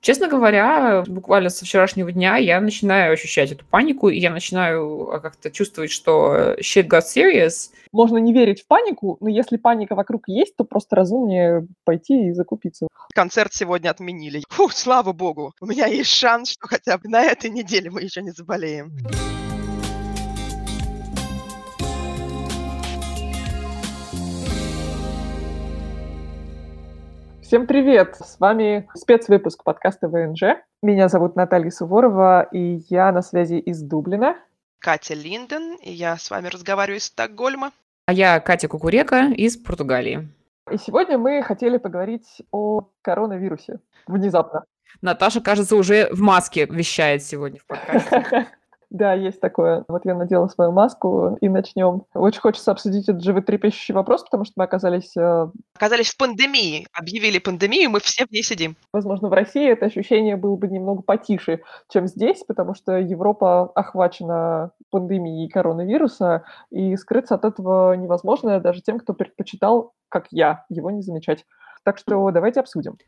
Честно говоря, буквально со вчерашнего дня я начинаю ощущать эту панику, и я начинаю а, как-то чувствовать, что shit got serious. Можно не верить в панику, но если паника вокруг есть, то просто разумнее пойти и закупиться. Концерт сегодня отменили. Фу, слава богу, у меня есть шанс, что хотя бы на этой неделе мы еще не заболеем. Всем привет! С вами спецвыпуск подкаста ВНЖ. Меня зовут Наталья Суворова, и я на связи из Дублина. Катя Линден, и я с вами разговариваю из Стокгольма. А я Катя Кукурека из Португалии. И сегодня мы хотели поговорить о коронавирусе. Внезапно. Наташа, кажется, уже в маске вещает сегодня в подкасте. Да, есть такое. Вот я надела свою маску, и начнем. Очень хочется обсудить этот животрепещущий вопрос, потому что мы оказались... Э, оказались в пандемии. Объявили пандемию, мы все в ней сидим. Возможно, в России это ощущение было бы немного потише, чем здесь, потому что Европа охвачена пандемией коронавируса, и скрыться от этого невозможно даже тем, кто предпочитал, как я, его не замечать. Так что давайте обсудим.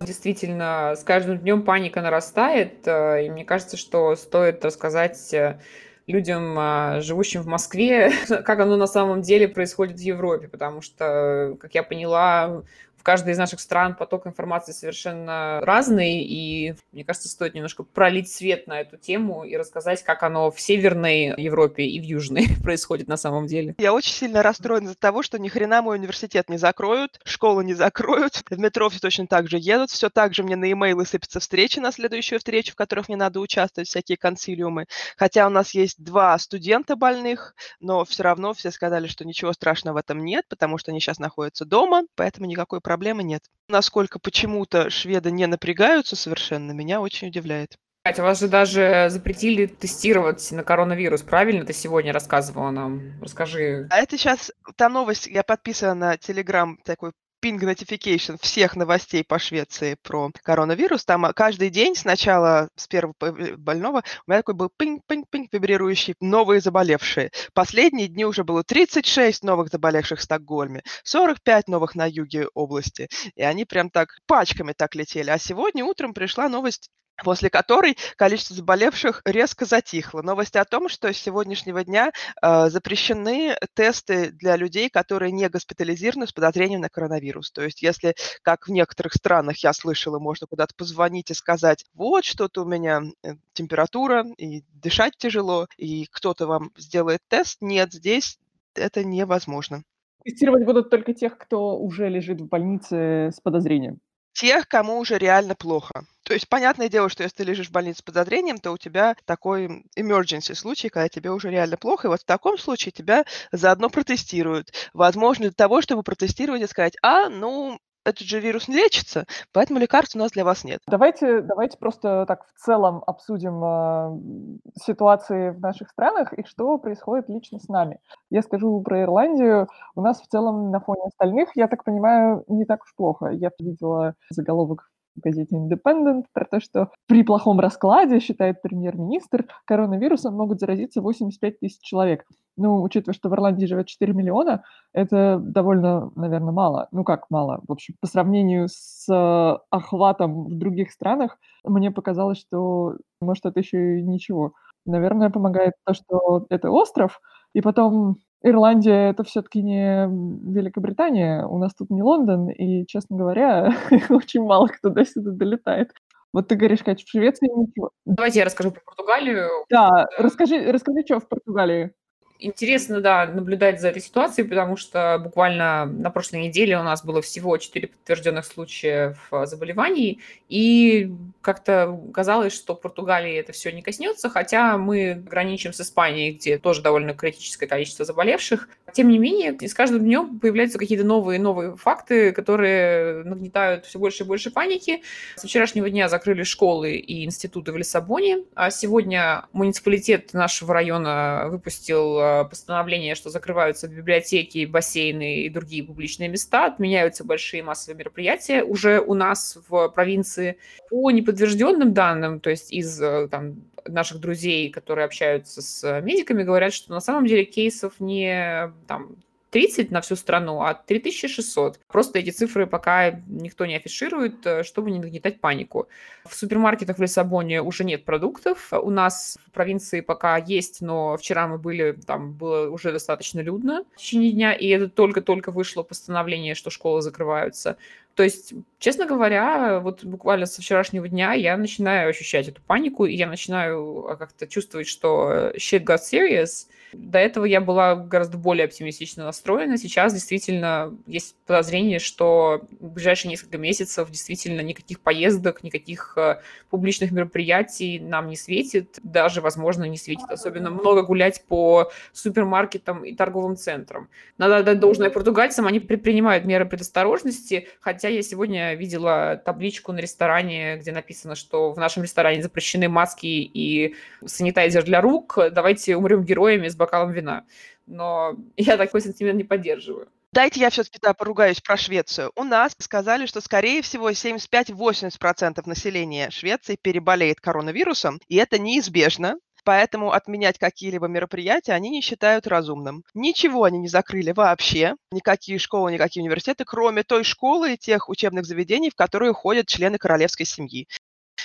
Действительно, с каждым днем паника нарастает, э, и мне кажется, что стоит рассказать э, людям, а, живущим в Москве, как оно на самом деле происходит в Европе, потому что, как я поняла, каждой из наших стран поток информации совершенно разный, и мне кажется, стоит немножко пролить свет на эту тему и рассказать, как оно в Северной Европе и в Южной происходит на самом деле. Я очень сильно расстроена из-за того, что ни хрена мой университет не закроют, школы не закроют, в метро все точно так же едут, все так же мне на имейлы сыпятся встречи на следующую встречу, в которых мне надо участвовать, всякие консилиумы. Хотя у нас есть два студента больных, но все равно все сказали, что ничего страшного в этом нет, потому что они сейчас находятся дома, поэтому никакой проблемы проблемы нет. Насколько почему-то шведы не напрягаются совершенно, меня очень удивляет. Катя, вас же даже запретили тестировать на коронавирус, правильно? Ты сегодня рассказывала нам. Расскажи. А это сейчас та новость, я подписана на Телеграм такой ping notification всех новостей по Швеции про коронавирус. Там а, каждый день сначала с первого больного у меня такой был пинг-пинг-пинг вибрирующий новые заболевшие. Последние дни уже было 36 новых заболевших в Стокгольме, 45 новых на юге области. И они прям так пачками так летели. А сегодня утром пришла новость после которой количество заболевших резко затихло. Новость о том, что с сегодняшнего дня э, запрещены тесты для людей, которые не госпитализированы с подозрением на коронавирус. То есть если, как в некоторых странах я слышала, можно куда-то позвонить и сказать, вот что-то у меня э, температура, и дышать тяжело, и кто-то вам сделает тест, нет, здесь это невозможно. Тестировать будут только тех, кто уже лежит в больнице с подозрением тех, кому уже реально плохо. То есть, понятное дело, что если ты лежишь в больнице с подозрением, то у тебя такой emergency случай, когда тебе уже реально плохо, и вот в таком случае тебя заодно протестируют. Возможно, для того, чтобы протестировать и сказать, а, ну, этот же вирус не лечится, поэтому лекарств у нас для вас нет. Давайте, давайте просто так в целом обсудим э, ситуации в наших странах и что происходит лично с нами. Я скажу про Ирландию. У нас в целом на фоне остальных, я так понимаю, не так уж плохо. Я видела заголовок в газете Independent про то, что при плохом раскладе, считает премьер-министр, коронавирусом могут заразиться 85 тысяч человек. Ну, учитывая, что в Ирландии живет 4 миллиона, это довольно, наверное, мало. Ну, как мало? В общем, по сравнению с э, охватом в других странах, мне показалось, что, может, это еще и ничего. Наверное, помогает то, что это остров, и потом Ирландия это все-таки не Великобритания, у нас тут не Лондон, и, честно говоря, очень мало кто до сюда долетает. Вот ты говоришь, Катя, в Швеции ничего. Давайте я расскажу про Португалию. Да, расскажи, расскажи, что в Португалии интересно, да, наблюдать за этой ситуацией, потому что буквально на прошлой неделе у нас было всего 4 подтвержденных случаев заболеваний, и как-то казалось, что Португалии это все не коснется, хотя мы граничим с Испанией, где тоже довольно критическое количество заболевших. Тем не менее, с каждым днем появляются какие-то новые новые факты, которые нагнетают все больше и больше паники. С вчерашнего дня закрыли школы и институты в Лиссабоне, а сегодня муниципалитет нашего района выпустил а, постановление, что закрываются библиотеки, бассейны и другие публичные места, отменяются большие массовые мероприятия уже у нас в провинции. По неподтвержденным данным, то есть из э, там, наших друзей, которые общаются с медиками, говорят, что на самом деле кейсов не там, 30 на всю страну, а 3600. Просто эти цифры пока никто не афиширует, э, чтобы не нагнетать панику. В супермаркетах в Лиссабоне уже нет продуктов. У нас в провинции пока есть, но вчера мы были, там было уже достаточно людно в течение дня, и это только-только вышло постановление, что школы закрываются. То есть, честно говоря, вот буквально со вчерашнего дня я начинаю ощущать эту панику, и я начинаю а, как-то чувствовать, что shit got serious. До этого я была гораздо более оптимистично настроена. Сейчас действительно есть подозрение, что в ближайшие несколько месяцев действительно никаких поездок, никаких э, публичных мероприятий нам не светит. Даже, возможно, не светит. Особенно много гулять по супермаркетам и торговым центрам. Надо отдать должное португальцам, они предпринимают меры предосторожности, хотя Хотя я сегодня видела табличку на ресторане, где написано, что в нашем ресторане запрещены маски и санитайзер для рук. Давайте умрем героями с бокалом вина. Но я такой сентимент не поддерживаю. Дайте я все-таки да, поругаюсь про Швецию. У нас сказали, что, скорее всего, 75-80% населения Швеции переболеет коронавирусом, и это неизбежно. Поэтому отменять какие-либо мероприятия они не считают разумным. Ничего они не закрыли вообще, никакие школы, никакие университеты, кроме той школы и тех учебных заведений, в которые ходят члены королевской семьи.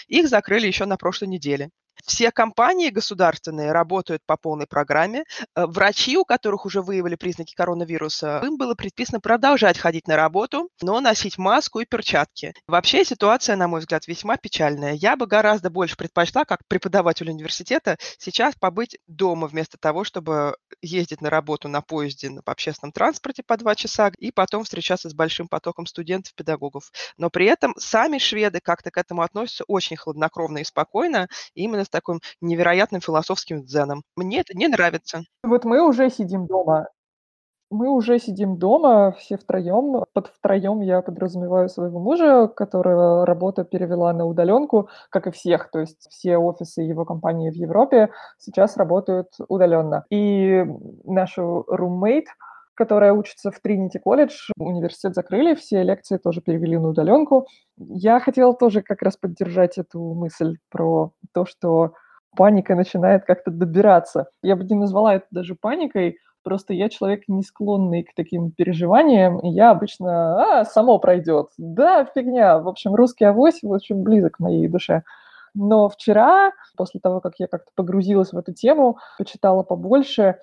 Их закрыли еще на прошлой неделе. Все компании государственные работают по полной программе. Э, врачи, у которых уже выявили признаки коронавируса, им было предписано продолжать ходить на работу, но носить маску и перчатки. Вообще ситуация, на мой взгляд, весьма печальная. Я бы гораздо больше предпочла, как преподаватель университета, сейчас побыть дома вместо того, чтобы ездить на работу на поезде, на общественном транспорте по два часа и потом встречаться с большим потоком студентов, педагогов. Но при этом сами шведы как-то к этому относятся очень хладнокровно и спокойно, именно с таким невероятным философским дзеном. Мне это не нравится. Вот мы уже сидим дома. Мы уже сидим дома все втроем. Под втроем я подразумеваю своего мужа, которого работа перевела на удаленку, как и всех. То есть все офисы его компании в Европе сейчас работают удаленно. И нашу roommate, которая учится в Тринити колледж. Университет закрыли, все лекции тоже перевели на удаленку. Я хотела тоже как раз поддержать эту мысль про то, что паника начинает как-то добираться. Я бы не назвала это даже паникой, просто я человек не склонный к таким переживаниям, и я обычно, а, само пройдет. Да, фигня. В общем, русский авось очень близок к моей душе. Но вчера, после того, как я как-то погрузилась в эту тему, почитала побольше,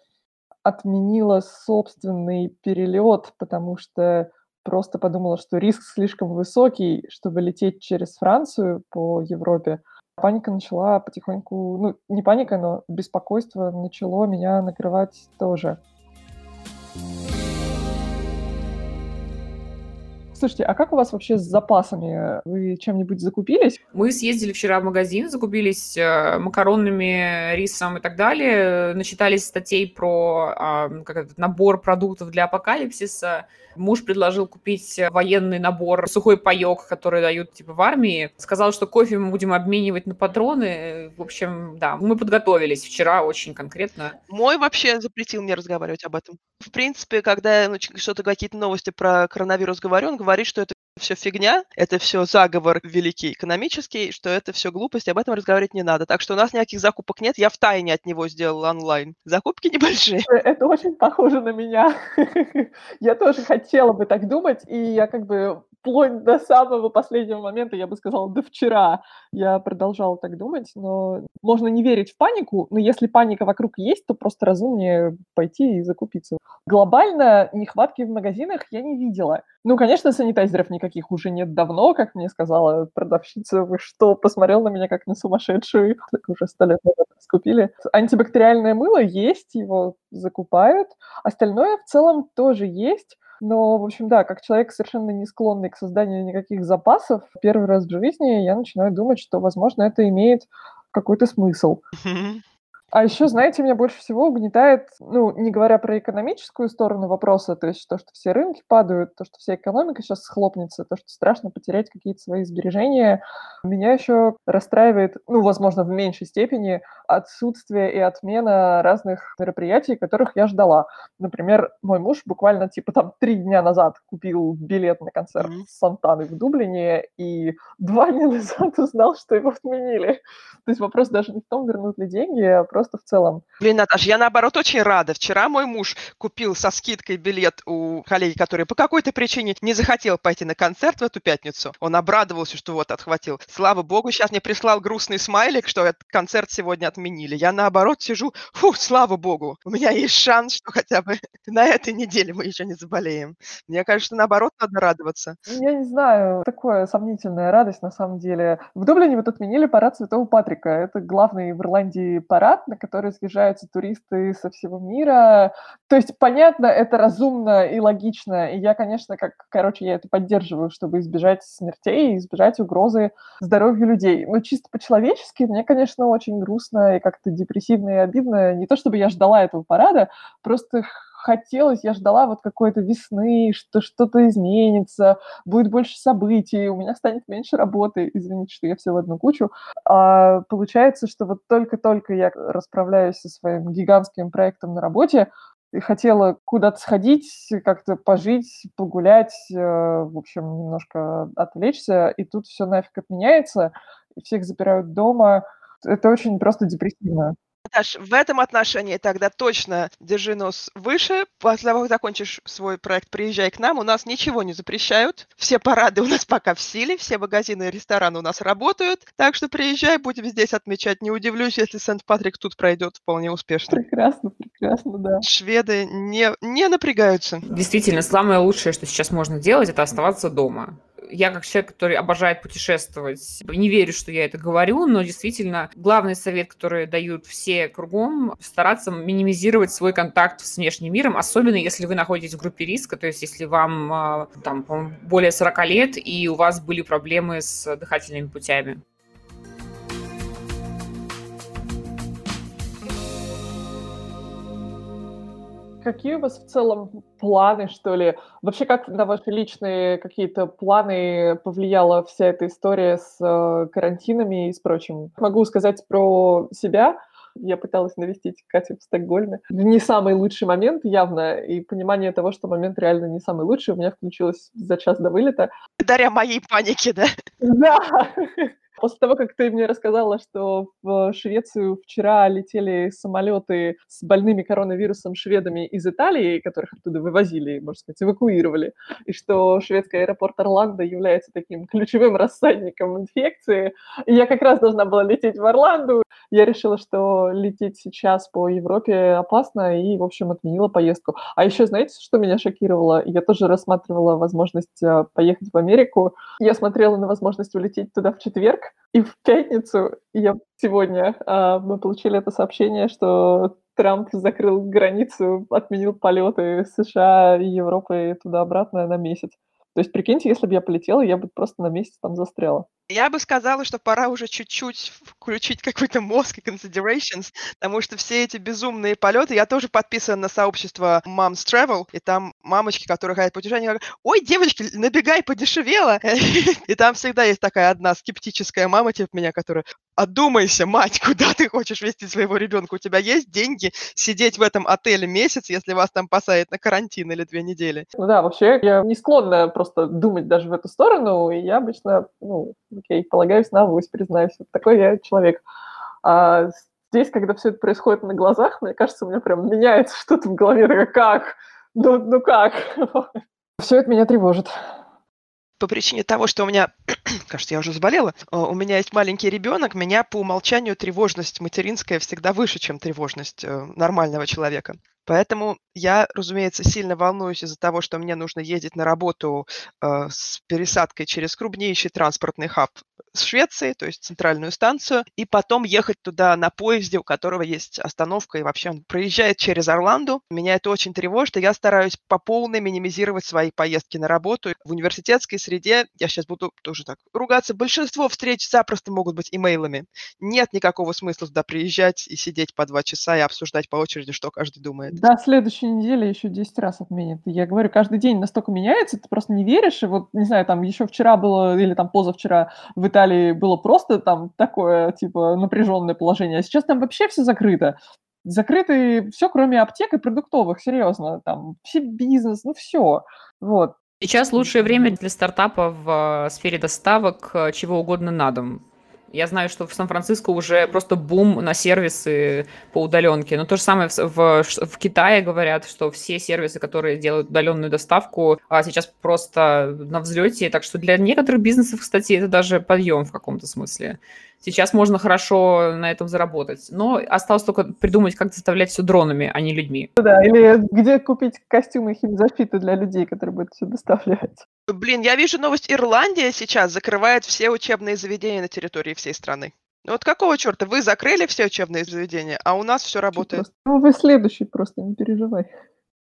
отменила собственный перелет, потому что просто подумала, что риск слишком высокий, чтобы лететь через Францию по Европе. Паника начала потихоньку, ну, не паника, но беспокойство начало меня накрывать тоже. Слушайте, а как у вас вообще с запасами? Вы чем-нибудь закупились? Мы съездили вчера в магазин, закупились э, макаронами, рисом и так далее. Начитались статей про э, как этот, набор продуктов для апокалипсиса. Муж предложил купить военный набор, сухой паек, который дают типа в армии. Сказал, что кофе мы будем обменивать на патроны. В общем, да, мы подготовились вчера очень конкретно. Мой вообще запретил мне разговаривать об этом. В принципе, когда я ну, что-то, какие-то новости про коронавирус говорю, он говорит, что это все фигня, это все заговор великий экономический, что это все глупость, об этом разговаривать не надо. Так что у нас никаких закупок нет, я в тайне от него сделала онлайн. Закупки небольшие. Это очень похоже на меня. Я тоже хотела бы так думать, и я как бы вплоть до самого последнего момента, я бы сказала, до вчера я продолжала так думать, но можно не верить в панику, но если паника вокруг есть, то просто разумнее пойти и закупиться. Глобально нехватки в магазинах я не видела. Ну, конечно, санитайзеров никаких уже нет давно, как мне сказала продавщица. Вы что, посмотрел на меня как на сумасшедшую? Так уже сто лет скупили. Антибактериальное мыло есть, его закупают. Остальное в целом тоже есть. Но, в общем, да, как человек совершенно не склонный к созданию никаких запасов, первый раз в жизни я начинаю думать, что, возможно, это имеет какой-то смысл. А еще, знаете, меня больше всего угнетает, ну, не говоря про экономическую сторону вопроса, то есть то, что все рынки падают, то, что вся экономика сейчас схлопнется, то, что страшно потерять какие-то свои сбережения. Меня еще расстраивает, ну, возможно, в меньшей степени, отсутствие и отмена разных мероприятий, которых я ждала. Например, мой муж буквально, типа, там, три дня назад купил билет на концерт mm-hmm. Сантаны в Дублине, и два дня назад узнал, что его отменили. То есть вопрос даже не в том, вернут ли деньги, а просто в целом. Блин, Наташ, я наоборот очень рада. Вчера мой муж купил со скидкой билет у коллеги, который по какой-то причине не захотел пойти на концерт в эту пятницу. Он обрадовался, что вот отхватил. Слава богу, сейчас мне прислал грустный смайлик, что этот концерт сегодня отменили. Я наоборот сижу, фу, слава богу, у меня есть шанс, что хотя бы на этой неделе мы еще не заболеем. Мне кажется, наоборот, надо радоваться. Я не знаю, такое сомнительная радость на самом деле. В Дублине вот отменили парад Святого Патрика. Это главный в Ирландии парад, на который съезжаются туристы со всего мира. То есть, понятно, это разумно и логично. И я, конечно, как, короче, я это поддерживаю, чтобы избежать смертей, избежать угрозы здоровью людей. Но чисто по-человечески мне, конечно, очень грустно и как-то депрессивно и обидно. Не то чтобы я ждала этого парада, просто хотелось, я ждала вот какой-то весны, что что-то изменится, будет больше событий, у меня станет меньше работы. Извините, что я все в одну кучу. А получается, что вот только-только я расправляюсь со своим гигантским проектом на работе, и хотела куда-то сходить, как-то пожить, погулять, э, в общем, немножко отвлечься, и тут все нафиг отменяется, всех запирают дома. Это очень просто депрессивно. Наташ, в этом отношении тогда точно держи нос выше. После того, как закончишь свой проект, приезжай к нам. У нас ничего не запрещают. Все парады у нас пока в силе, все магазины и рестораны у нас работают. Так что приезжай, будем здесь отмечать. Не удивлюсь, если Сент-Патрик тут пройдет вполне успешно. Прекрасно, прекрасно, да. Шведы не, не напрягаются. Действительно, самое лучшее, что сейчас можно делать, это оставаться дома я как человек, который обожает путешествовать, не верю, что я это говорю, но действительно главный совет, который дают все кругом, стараться минимизировать свой контакт с внешним миром, особенно если вы находитесь в группе риска, то есть если вам а, там более 40 лет и у вас были проблемы с дыхательными путями. Какие у вас в целом планы, что ли? Вообще, как на ваши личные какие-то планы повлияла вся эта история с э, карантинами и с прочим? Могу сказать про себя. Я пыталась навестить Катю в Стокгольме. В не самый лучший момент, явно, и понимание того, что момент реально не самый лучший, у меня включилось за час до вылета. Благодаря моей панике, да? Да! После того, как ты мне рассказала, что в Швецию вчера летели самолеты с больными коронавирусом шведами из Италии, которых оттуда вывозили, можно сказать, эвакуировали, и что шведский аэропорт Орландо является таким ключевым рассадником инфекции, и я как раз должна была лететь в Орланду, я решила, что лететь сейчас по Европе опасно, и, в общем, отменила поездку. А еще, знаете, что меня шокировало? Я тоже рассматривала возможность э, поехать в Америку. Я смотрела на возможность улететь туда в четверг, и в пятницу, я сегодня, а, мы получили это сообщение, что Трамп закрыл границу, отменил полеты США и Европы туда-обратно на месяц. То есть, прикиньте, если бы я полетела, я бы просто на месяц там застряла. Я бы сказала, что пора уже чуть-чуть включить какой-то мозг и considerations, потому что все эти безумные полеты, я тоже подписан на сообщество Moms Travel, и там мамочки, которые хотят путешествовать, говорят, ой, девочки, набегай, подешевело. И там всегда есть такая одна скептическая мама, типа меня, которая, одумайся, мать, куда ты хочешь вести своего ребенка? У тебя есть деньги сидеть в этом отеле месяц, если вас там посадят на карантин или две недели? Ну да, вообще я не склонна просто думать даже в эту сторону, и я обычно, ну, окей, полагаюсь на авось, признаюсь. Вот такой я человек. А здесь, когда все это происходит на глазах, мне кажется, у меня прям меняется что-то в голове. Такая, как? Ну, ну как? Все это меня тревожит по причине того, что у меня, кажется, я уже заболела, э, у меня есть маленький ребенок, меня по умолчанию тревожность материнская всегда выше, чем тревожность э, нормального человека. Поэтому я, разумеется, сильно волнуюсь из-за того, что мне нужно ездить на работу э, с пересадкой через крупнейший транспортный хаб с Швеции, то есть центральную станцию, и потом ехать туда на поезде, у которого есть остановка, и вообще он проезжает через Орланду. Меня это очень тревожит, и я стараюсь по полной минимизировать свои поездки на работу. В университетской среде, я сейчас буду тоже так ругаться, большинство встреч запросто могут быть имейлами. Нет никакого смысла туда приезжать и сидеть по два часа и обсуждать по очереди, что каждый думает. Да, следующей неделе еще 10 раз отменят. Я говорю, каждый день настолько меняется, ты просто не веришь, и вот, не знаю, там еще вчера было, или там позавчера в Италии Италии было просто там такое, типа, напряженное положение, а сейчас там вообще все закрыто. Закрыты все, кроме аптек и продуктовых, серьезно, там, все бизнес, ну все, вот. Сейчас лучшее время для стартапа в э, сфере доставок э, чего угодно на дом. Я знаю, что в Сан-Франциско уже просто бум на сервисы по удаленке. Но то же самое в, в, в Китае говорят, что все сервисы, которые делают удаленную доставку, а сейчас просто на взлете. Так что для некоторых бизнесов, кстати, это даже подъем в каком-то смысле. Сейчас можно хорошо на этом заработать. Но осталось только придумать, как заставлять все дронами, а не людьми. Да, или где купить костюмы химзащиты для людей, которые будут все доставлять. Блин, я вижу новость. Ирландия сейчас закрывает все учебные заведения на территории всей страны. Вот какого черта? Вы закрыли все учебные заведения, а у нас все работает. Просто, ну, вы следующий просто, не переживай.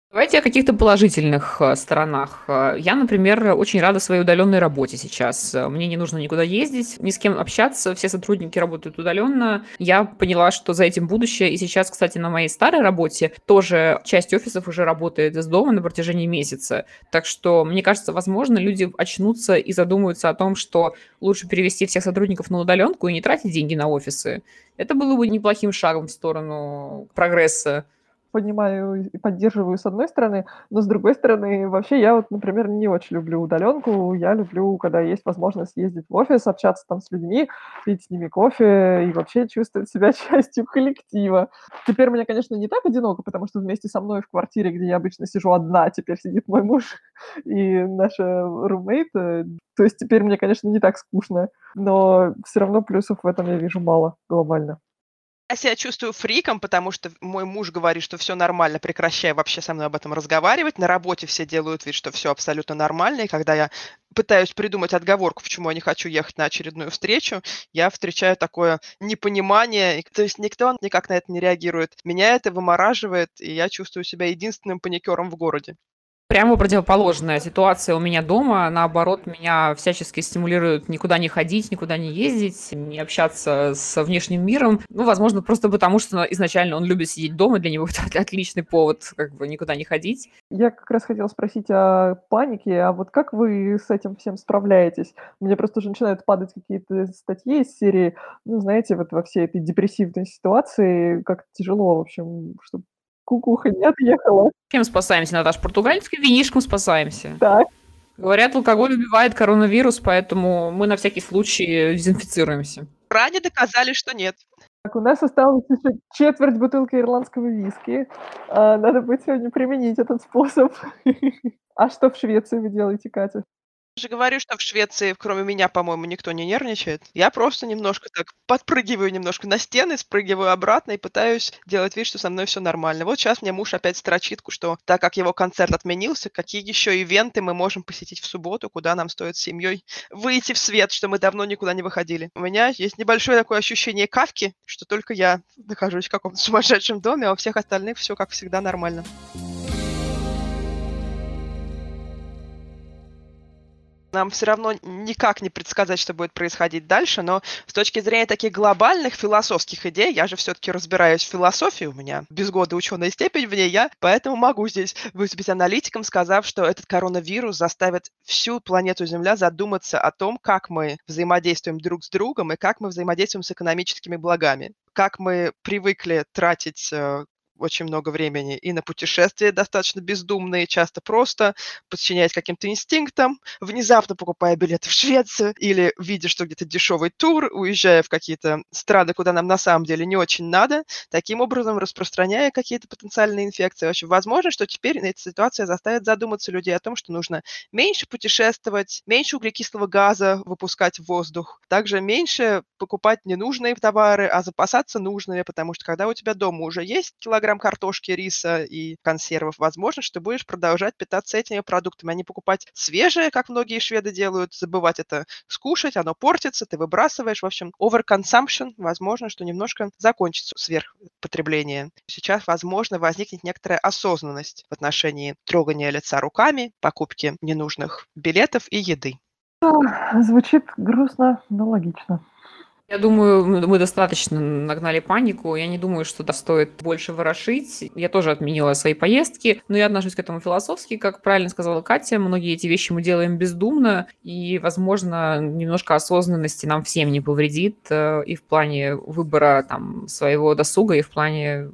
Давайте о каких-то положительных э, сторонах. Э, я, например, очень рада своей удаленной работе сейчас. Э, мне не нужно никуда ездить, ни с кем общаться, все сотрудники работают удаленно. Я поняла, что за этим будущее. И сейчас, кстати, на моей старой работе тоже часть офисов уже работает из дома на протяжении месяца. Так что, мне кажется, возможно, люди очнутся и задумаются о том, что лучше перевести всех сотрудников на удаленку и не тратить деньги на офисы. Это было бы неплохим шагом в сторону прогресса понимаю и поддерживаю с одной стороны, но с другой стороны, вообще я вот, например, не очень люблю удаленку. Я люблю, когда есть возможность ездить в офис, общаться там с людьми, пить с ними кофе и вообще чувствовать себя частью коллектива. Теперь мне, конечно, не так одиноко, потому что вместе со мной в квартире, где я обычно сижу одна, теперь сидит мой муж и наша румейт. То есть теперь мне, конечно, не так скучно, но все равно плюсов в этом я вижу мало глобально. Я себя чувствую фриком, потому что мой муж говорит, что все нормально, прекращай вообще со мной об этом разговаривать. На работе все делают вид, что все абсолютно нормально. И когда я пытаюсь придумать отговорку, почему я не хочу ехать на очередную встречу, я встречаю такое непонимание. То есть никто никак на это не реагирует. Меня это вымораживает, и я чувствую себя единственным паникером в городе. Прямо противоположная ситуация у меня дома. Наоборот, меня всячески стимулируют никуда не ходить, никуда не ездить, не общаться с внешним миром. Ну, возможно, просто потому, что изначально он любит сидеть дома, для него это отличный повод как бы никуда не ходить. Я как раз хотела спросить о панике, а вот как вы с этим всем справляетесь? Мне просто уже начинают падать какие-то статьи из серии, ну, знаете, вот во всей этой депрессивной ситуации как тяжело, в общем, чтобы кукуха не отъехала. Чем спасаемся, Наташа? Португальским винишком спасаемся. Так. Говорят, алкоголь убивает коронавирус, поэтому мы на всякий случай дезинфицируемся. Ранее доказали, что нет. Так, у нас осталось еще четверть бутылки ирландского виски. А, надо будет сегодня применить этот способ. А что в Швеции вы делаете, Катя? Же говорю, что в Швеции, кроме меня, по-моему, никто не нервничает. Я просто немножко так подпрыгиваю немножко на стены, спрыгиваю обратно и пытаюсь делать вид, что со мной все нормально. Вот сейчас мне муж опять строчит, что так как его концерт отменился, какие еще ивенты мы можем посетить в субботу, куда нам стоит с семьей выйти в свет, что мы давно никуда не выходили. У меня есть небольшое такое ощущение кавки, что только я нахожусь в каком-то сумасшедшем доме, а у всех остальных все как всегда нормально. Нам все равно никак не предсказать, что будет происходить дальше, но с точки зрения таких глобальных философских идей, я же все-таки разбираюсь в философии, у меня без года ученая степень в ней, я поэтому могу здесь выступить аналитиком, сказав, что этот коронавирус заставит всю планету Земля задуматься о том, как мы взаимодействуем друг с другом и как мы взаимодействуем с экономическими благами. Как мы привыкли тратить э, очень много времени и на путешествия достаточно бездумные, часто просто подчиняясь каким-то инстинктам, внезапно покупая билеты в Швецию или видя, что где-то дешевый тур, уезжая в какие-то страны, куда нам на самом деле не очень надо, таким образом распространяя какие-то потенциальные инфекции. Общем, возможно, что теперь эта ситуация заставит задуматься людей о том, что нужно меньше путешествовать, меньше углекислого газа выпускать в воздух, также меньше покупать ненужные товары, а запасаться нужными, потому что когда у тебя дома уже есть килограмм килограмм картошки, риса и консервов, возможно, что ты будешь продолжать питаться этими продуктами, а не покупать свежие, как многие шведы делают, забывать это скушать, оно портится, ты выбрасываешь. В общем, overconsumption, возможно, что немножко закончится сверхпотребление. Сейчас, возможно, возникнет некоторая осознанность в отношении трогания лица руками, покупки ненужных билетов и еды. Звучит грустно, но логично. Я думаю, мы достаточно нагнали панику. Я не думаю, что стоит больше ворошить. Я тоже отменила свои поездки, но я отношусь к этому философски. Как правильно сказала Катя, многие эти вещи мы делаем бездумно, и, возможно, немножко осознанности нам всем не повредит э, и в плане выбора там, своего досуга, и в плане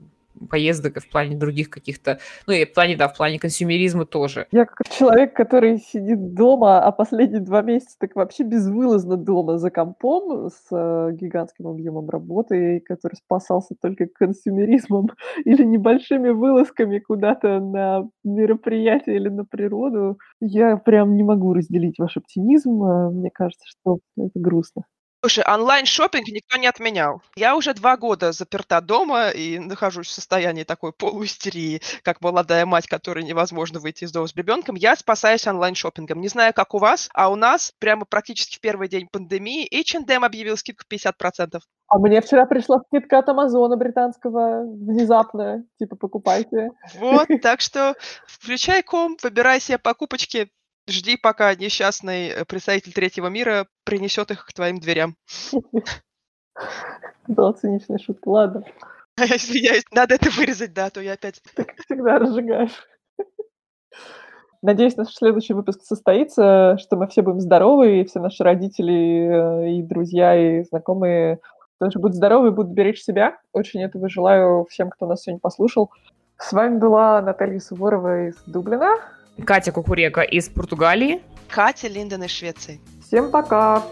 поездок, и в плане других каких-то, ну и в плане, да, в плане консюмеризма тоже. Я как человек, который сидит дома, а последние два месяца так вообще безвылазно дома за компом с э, гигантским объемом работы, который спасался только консюмеризмом или небольшими вылазками куда-то на мероприятие или на природу, я прям не могу разделить ваш оптимизм. Э, мне кажется, что это грустно. Слушай, онлайн шопинг никто не отменял. Я уже два года заперта дома и нахожусь в состоянии такой полуистерии, как молодая мать, которой невозможно выйти из дома с ребенком. Я спасаюсь онлайн шопингом. Не знаю, как у вас, а у нас прямо практически в первый день пандемии H&M объявил скидку 50%. А мне вчера пришла скидка от Амазона британского внезапная, типа покупайте. Вот, так что включай ком, выбирай себе покупочки, Жди, пока несчастный э, представитель третьего мира принесет их к твоим дверям. Была циничная шутка, ладно. Я извиняюсь, надо это вырезать, да, а то я опять... Ты, как всегда, разжигаешь. Надеюсь, наш следующий выпуск состоится, что мы все будем здоровы, и все наши родители, э, и друзья, и знакомые тоже будут здоровы и будут беречь себя. Очень этого желаю всем, кто нас сегодня послушал. С вами была Наталья Суворова из Дублина. Катя Кукурека из Португалии. Катя Линден из Швеции. Всем пока!